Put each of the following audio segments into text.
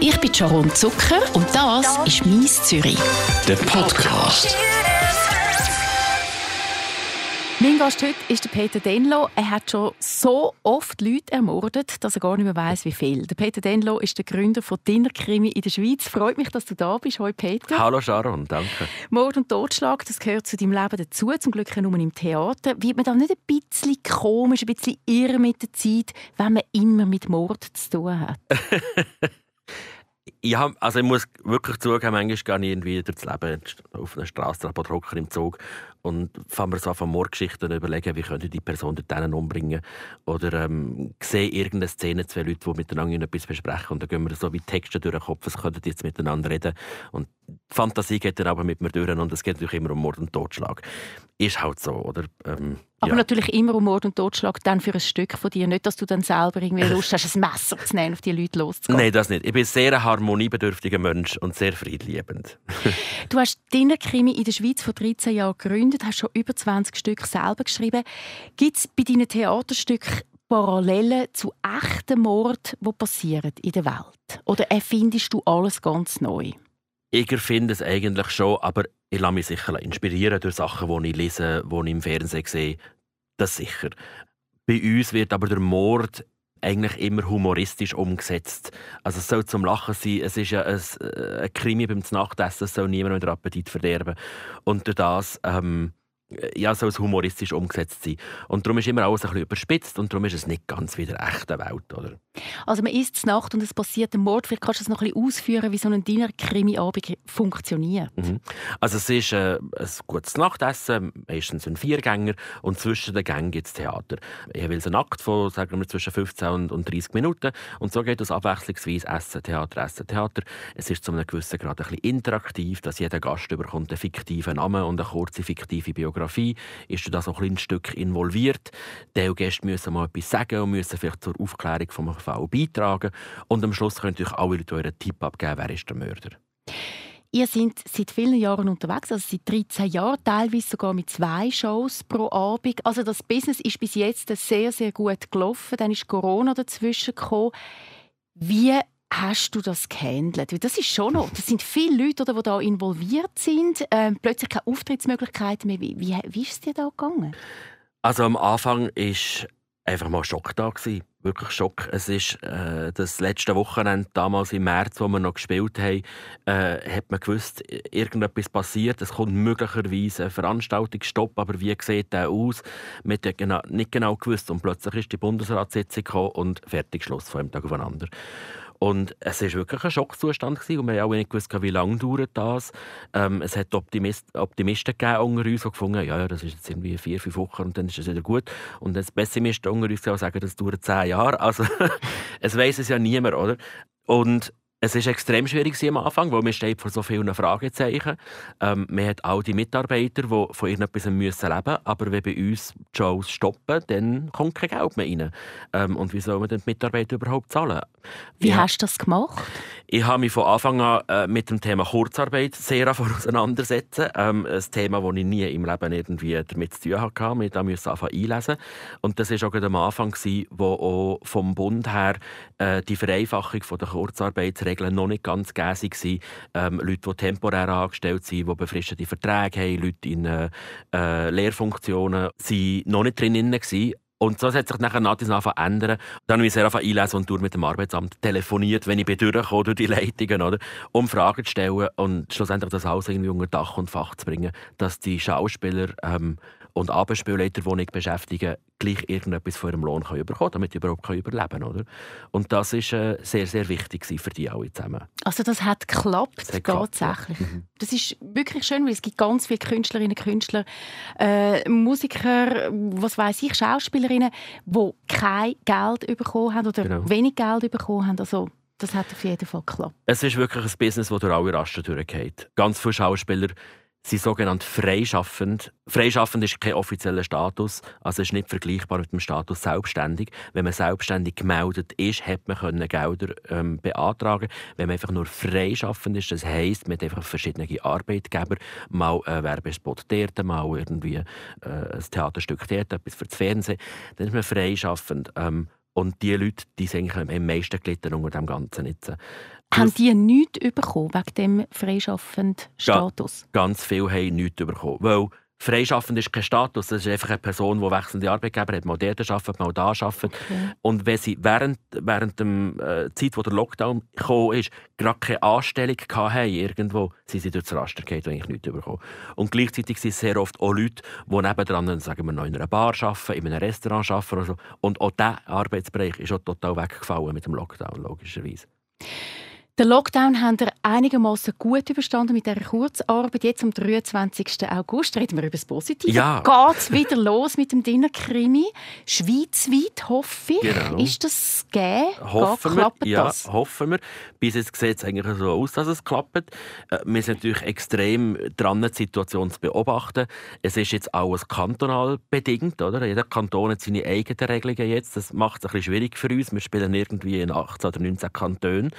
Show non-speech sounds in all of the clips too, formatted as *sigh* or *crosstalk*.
Ich bin Sharon Zucker und das ist «Mies Zürich». Der Podcast. Mein Gast heute ist der Peter Denlo. Er hat schon so oft Leute ermordet, dass er gar nicht mehr weiß, wie viel. Der Peter Denlo ist der Gründer von Dinner Krimi in der Schweiz. Freut mich, dass du da bist. Hallo Peter. Hallo Sharon, danke. Mord und Totschlag, das gehört zu deinem Leben dazu. Zum Glück nur im Theater. Wird man da nicht ein bisschen komisch, ein bisschen irre mit der Zeit, wenn man immer mit Mord zu tun hat? *laughs* Ja, also ich muss wirklich zugeben, manchmal gehe ich irgendwie durchs Leben auf einer Straße, aber Trocker im Zug und fangen wir so von Mordgeschichten überlegen, wie könnte die Person dort umbringen. Oder ähm, sehe irgendeine Szene, zwei Leute, die miteinander etwas besprechen und dann gehen wir so wie Texte durch den Kopf, was könnten die jetzt miteinander reden. Und die Fantasie geht dann aber mit mir durch und es geht natürlich immer um Mord und Totschlag. Ist halt so, oder? Ähm, aber ja. natürlich immer um Mord und Totschlag dann für ein Stück von dir. Nicht, dass du dann selber irgendwie Lust hast, ein Messer zu nehmen, auf die Leute loszugehen. Nein, das nicht. Ich bin ein sehr harmoniebedürftiger Mensch und sehr friedliebend. du hast Dinnerkrimi in der Schweiz vor 13 Jahren gegründet, hast schon über 20 Stück selber geschrieben. Gibt es bei deinen Theaterstücken Parallelen zu echten Morden, die passieren in der Welt? Oder erfindest du alles ganz neu? Ich erfinde es eigentlich schon, aber ich lasse mich sicher inspirieren durch Sachen, die ich lese, die ich im Fernsehen sehe. Das sicher. Bei uns wird aber der Mord eigentlich immer humoristisch umgesetzt. Also es soll zum Lachen sein. Es ist ja ein, äh, ein Krimi beim Nachtessen, es soll niemand den Appetit verderben. Und durch das ähm, ja, soll es humoristisch umgesetzt sein. Und darum ist immer alles ein bisschen überspitzt und darum ist es nicht ganz wie der echten Welt, oder? Also man isst Nacht und es passiert ein Mord. Vielleicht kannst du das noch ein bisschen ausführen, wie so ein Dinner-Krimi-Abend funktioniert. Mhm. Also es ist äh, ein gutes Nachtessen, meistens ein Viergänger und zwischen den Gängen gibt es Theater. Jeweils ein Akt von, sagen wir, zwischen 15 und 30 Minuten und so geht es abwechslungsweise Essen, Theater, Essen, Theater. Es ist zu einem gewissen Grad ein bisschen interaktiv, dass jeder Gast überkommt einen fiktiven Namen und eine kurze fiktive Biografie Fotografie ist du da so ein Stück involviert. Die Gäste müssen mal etwas sagen und müssen vielleicht zur Aufklärung vom Fall beitragen. Und am Schluss können euch alle Leute euren Tipp abgeben, wer ist der Mörder. Ihr seid seit vielen Jahren unterwegs, also seit 13 Jahren, teilweise sogar mit zwei Shows pro Abend. Also das Business ist bis jetzt sehr, sehr gut gelaufen. Dann ist Corona dazwischen gekommen. Wie hast du das gehandelt? Das ist schon noch, das sind viele Leute, die da involviert sind. Ähm, plötzlich keine Auftrittsmöglichkeiten mehr. Wie, wie, wie ist es dir da gegangen? Also am Anfang war einfach mal Schock da gewesen. Wirklich Schock. Es ist äh, das letzte Wochenende, damals im März, wo wir noch gespielt haben, äh, hat man gewusst, irgendetwas passiert. Es kommt möglicherweise ein Veranstaltungsstopp, aber wie sieht der aus? Man hat genau, nicht genau gewusst. Und plötzlich ist die Bundesratssitzung gekommen und fertig Schluss von einem Tag aufeinander. Und es war wirklich ein Schockzustand gewesen, und wir haben auch nicht gewusst, wie lange dauert das. Ähm, es hat Optimist, Optimisten gegeben unter uns, die gefunden ja, ja, das ist jetzt irgendwie vier, fünf Wochen und dann ist es wieder gut. Und es Pessimisten unter uns die sagen, das dauert zehn Jahre. Also *laughs* es weiß es ja niemand, oder? Und es war extrem schwierig am Anfang, weil man steht vor so vielen Fragezeichen. Ähm, man hat all die Mitarbeiter, die von irgendetwas leben müssen aber wenn bei uns die Shows stoppen, dann kommt kein Geld mehr rein. Ähm, und wie soll man denn die Mitarbeiter überhaupt zahlen? Wie ja. hast du das gemacht? Ich habe mich von Anfang an äh, mit dem Thema Kurzarbeit sehr *laughs* auseinandersetzen. Ähm, ein Thema, das ich nie im Leben irgendwie damit zu tun hatte. Ich musste anfangen einlesen. Und das war auch am Anfang, wo auch vom Bund her äh, die Vereinfachung der Kurzarbeit Regeln noch nicht ganz gegeben waren. Ähm, Leute, die temporär angestellt sind, die befristete Verträge haben, Leute in äh, äh Lehrfunktionen, waren noch nicht drin. Und so hat sich nachher nach und nach ändern. Dann habe ich sehr einlesen und durch mit dem Arbeitsamt telefoniert, wenn ich durch die Leitungen, oder? um Fragen zu stellen und schlussendlich das alles irgendwie unter Dach und Fach zu bringen, dass die Schauspieler ähm, und Abendspielleiter, die nicht beschäftigen, gleich irgendetwas von ihrem Lohn können bekommen damit sie überhaupt überleben können. Und das war äh, sehr, sehr wichtig für die alle zusammen. Also das hat geklappt, das hat tatsächlich. Geklappt, ja. Mhm. Das ist wirklich schön, weil es gibt ganz viele Künstlerinnen und Künstler, äh, Musiker, was weiß ich, Schauspielerinnen, die kein Geld bekommen haben oder genau. wenig Geld bekommen haben. Also das hat auf jeden Fall geklappt. Es ist wirklich ein Business, das durch alle Rasten durchgeht. Ganz viele Schauspieler sind sogenannt freischaffend. Freischaffend ist kein offizieller Status, also ist nicht vergleichbar mit dem Status selbstständig. Wenn man selbstständig gemeldet ist, hat man können Gelder ähm, beantragen. Wenn man einfach nur freischaffend ist, das heisst, man hat einfach verschiedene Arbeitgeber, mal ein Werbespot dort, mal irgendwie äh, ein Theaterstück dort, etwas für das Fernsehen, dann ist man freischaffend. Ähm, Und die Leute, die sind am meisten gelitten unter dem Ganzen jetzt. Haben die nichts bekommen wegen dem freischaffenden Status? Ja, ganz viele haben nichts bekommen. Weil Freischaffend ist kein Status, das ist einfach eine Person, die wechselnde Arbeitgeber hat, mal dort arbeitet, mal da arbeitet. Okay. Und wenn sie während, während der äh, Zeit, wo der Lockdown kam, ist, gerade keine Anstellung hatten, irgendwo, sind sie durch das Raster gefallen und eigentlich nichts bekommen. Und gleichzeitig sind es sehr oft auch Leute, die nebendran, sagen wir, noch in einer Bar arbeiten, in einem Restaurant arbeiten oder so. Und auch dieser Arbeitsbereich ist auch total weggefallen mit dem Lockdown, logischerweise. Den Lockdown haben wir einigermaßen gut überstanden mit dieser Kurzarbeit. Jetzt am 23. August reden wir über das Positive. Ja. Geht wieder los mit dem Dinnerkrimi. Schweizweit, hoffe ich. Genau. Ist das gegeben? Hoffen wir. Ja, das? hoffen wir. Bis jetzt sieht es eigentlich so aus, dass es klappt. Äh, wir sind natürlich extrem dran, die Situation zu beobachten. Es ist jetzt alles kantonal bedingt. Oder? Jeder Kanton hat seine eigenen Regelungen jetzt. Das macht es ein bisschen schwierig für uns. Wir spielen irgendwie in 18 oder 19 Kantonen.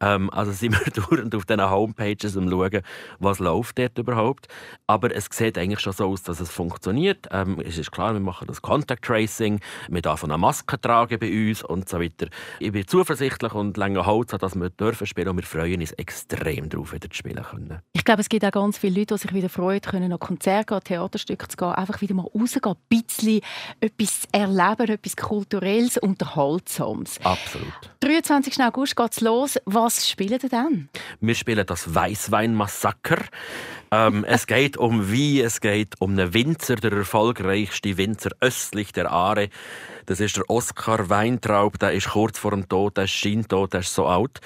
Ähm, ähm, also *laughs* sind wir dauernd auf diesen Homepages und schauen, was läuft dort überhaupt. Aber es sieht eigentlich schon so aus, dass es funktioniert. Ähm, es ist klar, wir machen das Contact Tracing, wir dürfen eine Maske tragen bei uns und so weiter. Ich bin zuversichtlich und länger Holz, dass wir dürfen spielen und wir freuen uns extrem darauf, wieder zu spielen können. Ich glaube, es gibt auch ganz viele Leute, die sich wieder freuen können, noch Konzerte gehen, Theaterstücke zu gehen, einfach wieder mal rausgehen, ein bisschen etwas erleben, etwas Kulturelles, Unterhaltsames. Absolut. 23. August geht es los. Was spielen ihr dann? Wir spielen das Weißwein-Massaker. Ähm, *laughs* es geht um wie, es geht um einen Winzer, der erfolgreichste Winzer östlich der Aare. Das ist der Oskar Weintraub, der ist kurz vor dem Tod, der ist scheintot, der ist so alt.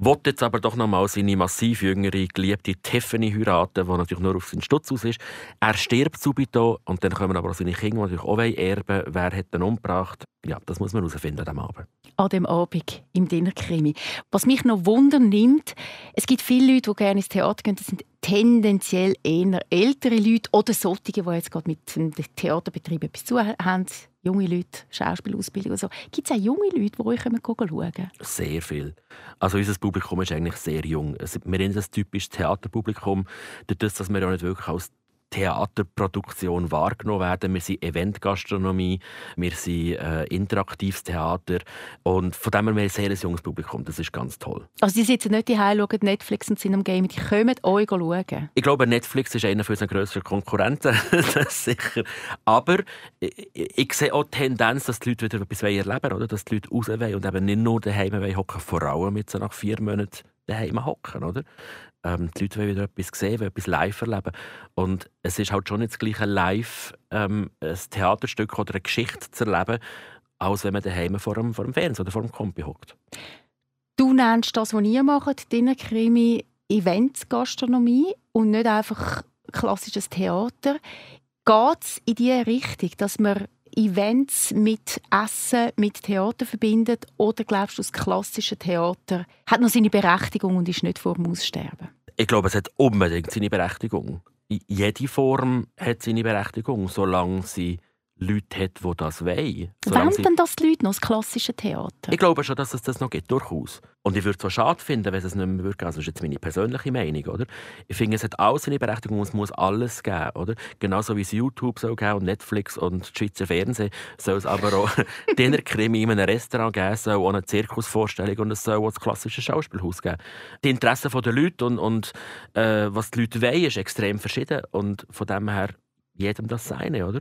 Wollte jetzt aber doch noch mal seine massiv jüngere, geliebte Tiffany heiraten, die natürlich nur auf seinen Stutz aus ist. Er stirbt subito und dann kommen aber auch seine Kinder, die natürlich auch erben Wer hat ihn umgebracht? Ja, das muss man herausfinden diesem Abend. An dem Abend im Dinnerkrimi. Was mich noch Wunder nimmt, es gibt viele Leute, die gerne ins Theater gehen, das sind tendenziell eher ältere Leute oder solche, die jetzt gerade mit dem Theaterbetrieb etwas zu haben junge Leute, Schauspielausbildung und so. Gibt es auch junge Leute, die euch schauen Sehr viel. Also unser Publikum ist eigentlich sehr jung. wir sind ein typisches Theaterpublikum. Dadurch, dass wir ja nicht wirklich als Theaterproduktion wahrgenommen werden. Wir sind Eventgastronomie, wir sind äh, interaktives Theater und von dem her wir ein sehr junges Publikum. Das ist ganz toll. Also die sitzen nicht daheim, schauen Netflix und sind am Game. Die kommen euch schauen. Ich glaube, Netflix ist einer unserer grösseren Konkurrenten, *laughs* das sicher. Aber ich, ich, sehe auch die Tendenz, dass die Leute wieder etwas erleben wollen, dass die Leute raus wollen und eben nicht nur daheim hocken, vor allem mit so nach vier Monaten daheim hocken, oder? Ähm, die Leute wollen wieder etwas sehen, wollen etwas live erleben. Und es ist halt schon nicht das gleiche live ähm, ein Theaterstück oder eine Geschichte zu erleben, als wenn man daheim vor dem, vor dem Fernseher oder vor dem Kompi hockt. Du nennst das, was ihr macht, deine Krimi Events-Gastronomie und nicht einfach klassisches Theater. Geht es in diese Richtung, dass man Events mit Essen, mit Theater verbindet? Oder glaubst du, das klassische Theater hat noch seine Berechtigung und ist nicht vor dem Aussterben? Ich glaube, es hat unbedingt seine Berechtigung. Jede Form hat seine Berechtigung, solange sie Leute hat, die das wollen. Wollen denn das die Leute noch, das klassische Theater? Ich glaube schon, dass es das noch gibt, durchaus. Und ich würde es so schade finden, wenn es nicht mehr würde. Also das ist jetzt meine persönliche Meinung, oder? Ich finde, es hat alles seine Berechtigung und es muss alles geben, oder? Genauso wie es YouTube soll geben und Netflix und Schweizer Fernsehen soll es aber auch *laughs* Dinnerkrimi in einem Restaurant geben, soll auch eine Zirkusvorstellung und es soll auch das klassische Schauspielhaus geben. Die Interessen der Leute und, und äh, was die Leute wollen, ist extrem verschieden und von dem her jedem das Seine, oder?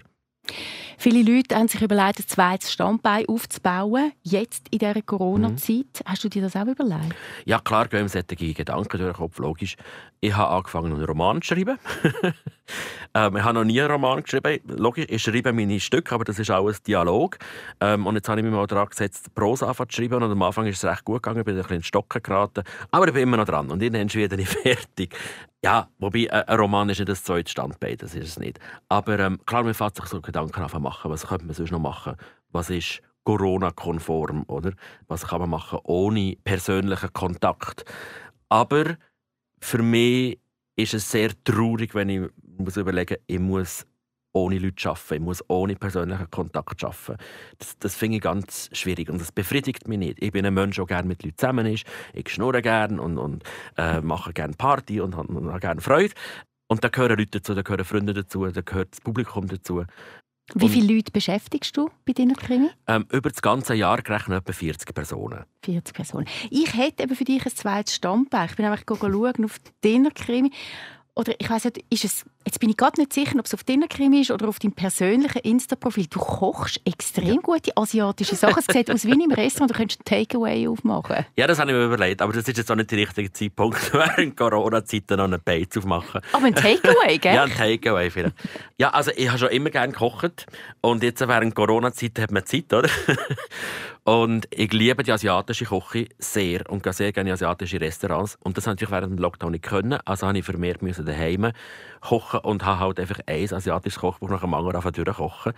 Viele Leute haben sich überlegt, ein zweites Standbein aufzubauen, jetzt in dieser Corona-Zeit. Mhm. Hast du dir das auch überlegt? Ja, klar, gehen solche Gedanken durch den Kopf, logisch. Ich habe angefangen, einen Roman zu schreiben. *laughs* ähm, ich habe noch nie einen Roman geschrieben. Logisch, ich schreibe meine Stücke, aber das ist auch ein Dialog. Ähm, und jetzt habe ich mich mal daran gesetzt, Prosa zu schreiben. Und am Anfang ist es recht gut gegangen, ich bin ein bisschen in Stocken geraten. Aber ich bin immer noch dran. Und irgendwann wieder nicht *laughs* fertig. Ja, wobei äh, ein Roman ist nicht das zweite Standbein, das ist es nicht. Aber ähm, klar, man fängt sich so Gedanken an machen. Was könnte man sonst noch machen? Was ist Corona-konform? Was kann man machen ohne persönlichen Kontakt? Aber für mich ist es sehr traurig, wenn ich muss überlegen ich muss ohne Leute arbeiten, ich muss ohne persönlichen Kontakt arbeiten. Das, das finde ich ganz schwierig und das befriedigt mich nicht. Ich bin ein Mensch, der gerne mit Leuten zusammen ist. Ich schnurre gerne und, und äh, mache gerne Party und, und, und habe gerne Freude. Und da gehören Leute dazu, da gehören Freunde dazu, da gehört das Publikum dazu. Wie viele Leute beschäftigst du bei deiner Krimi? Ähm, über das ganze Jahr gerechnet etwa 40 Personen. 40 Personen. Ich hätte eben für dich ein zweites Standbein. Ich bin einfach schauen auf deiner Krimi oder ich weiß nicht, ist es, jetzt bin ich gerade nicht sicher, ob es auf deiner Krimi ist oder auf deinem persönlichen Insta-Profil. Du kochst extrem ja. gute asiatische Sachen. Es sieht aus wie im Restaurant, du könntest einen Takeaway aufmachen. Ja, das habe ich mir überlegt, aber das ist jetzt auch nicht der richtige Zeitpunkt, *laughs* während Corona-Zeiten noch einen Beiz aufmachen. Aber ein Takeaway, *laughs* gell? ja, ein Takeaway vielleicht. Ja, also ich habe schon immer gerne gekocht und jetzt während Corona-Zeiten hat man Zeit, oder? *laughs* Und ich liebe die asiatische Küche sehr und gehe sehr gerne in asiatische Restaurants. Und das konnte ich während dem Lockdown nicht können. Also habe ich vermehrt daheim kochen und habe halt einfach ein asiatisches Kochbuch nach dem anderen durchkochen.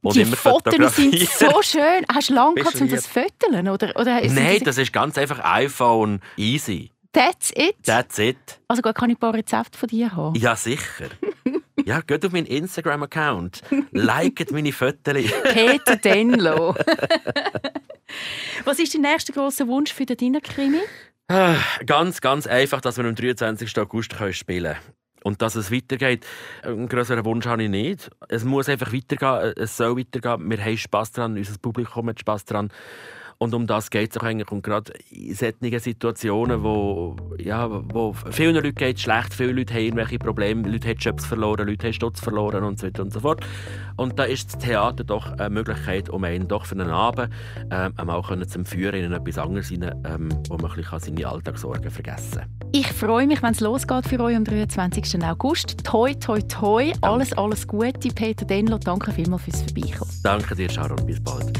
Und die Fotos sind so *laughs* schön. Hast du lange gehabt, um das zu fotografieren? Oder, oder Nein, das ist ganz einfach iPhone easy. That's it? That's it. Also gut, kann ich ein paar Rezepte von dir haben? Ja, sicher. *laughs* Ja, geht auf meinen Instagram-Account. Liket meine Fotos. Peter Denlo. *laughs* Was ist dein nächster großer Wunsch für den Dinnerkrimi? Ah, ganz, ganz einfach, dass wir am 23. August spielen können. Und dass es weitergeht, einen größeren Wunsch habe ich nicht. Es muss einfach weitergehen, es soll weitergehen. Wir haben Spass dran, unser Publikum hat Spass dran. Und um das geht es auch eigentlich. Und gerade in solchen Situationen, wo, ja, wo vielen Leuten geht es schlecht, viele Leute haben irgendwelche Probleme, Leute haben Jobs verloren, Leute haben Stutz verloren und so weiter und so fort. Und da ist das Theater doch eine Möglichkeit, um einen doch für einen Abend ähm, einmal zu führen in etwas anderes rein, ähm, wo man ein bisschen seine Alltagssorgen vergessen kann. Ich freue mich, wenn es losgeht für euch am 23. August. Toi, toi, toi. Alles, alles Gute. Peter Denlo, danke vielmals fürs Vorbeikommen. Danke dir, Sharon. Bis bald.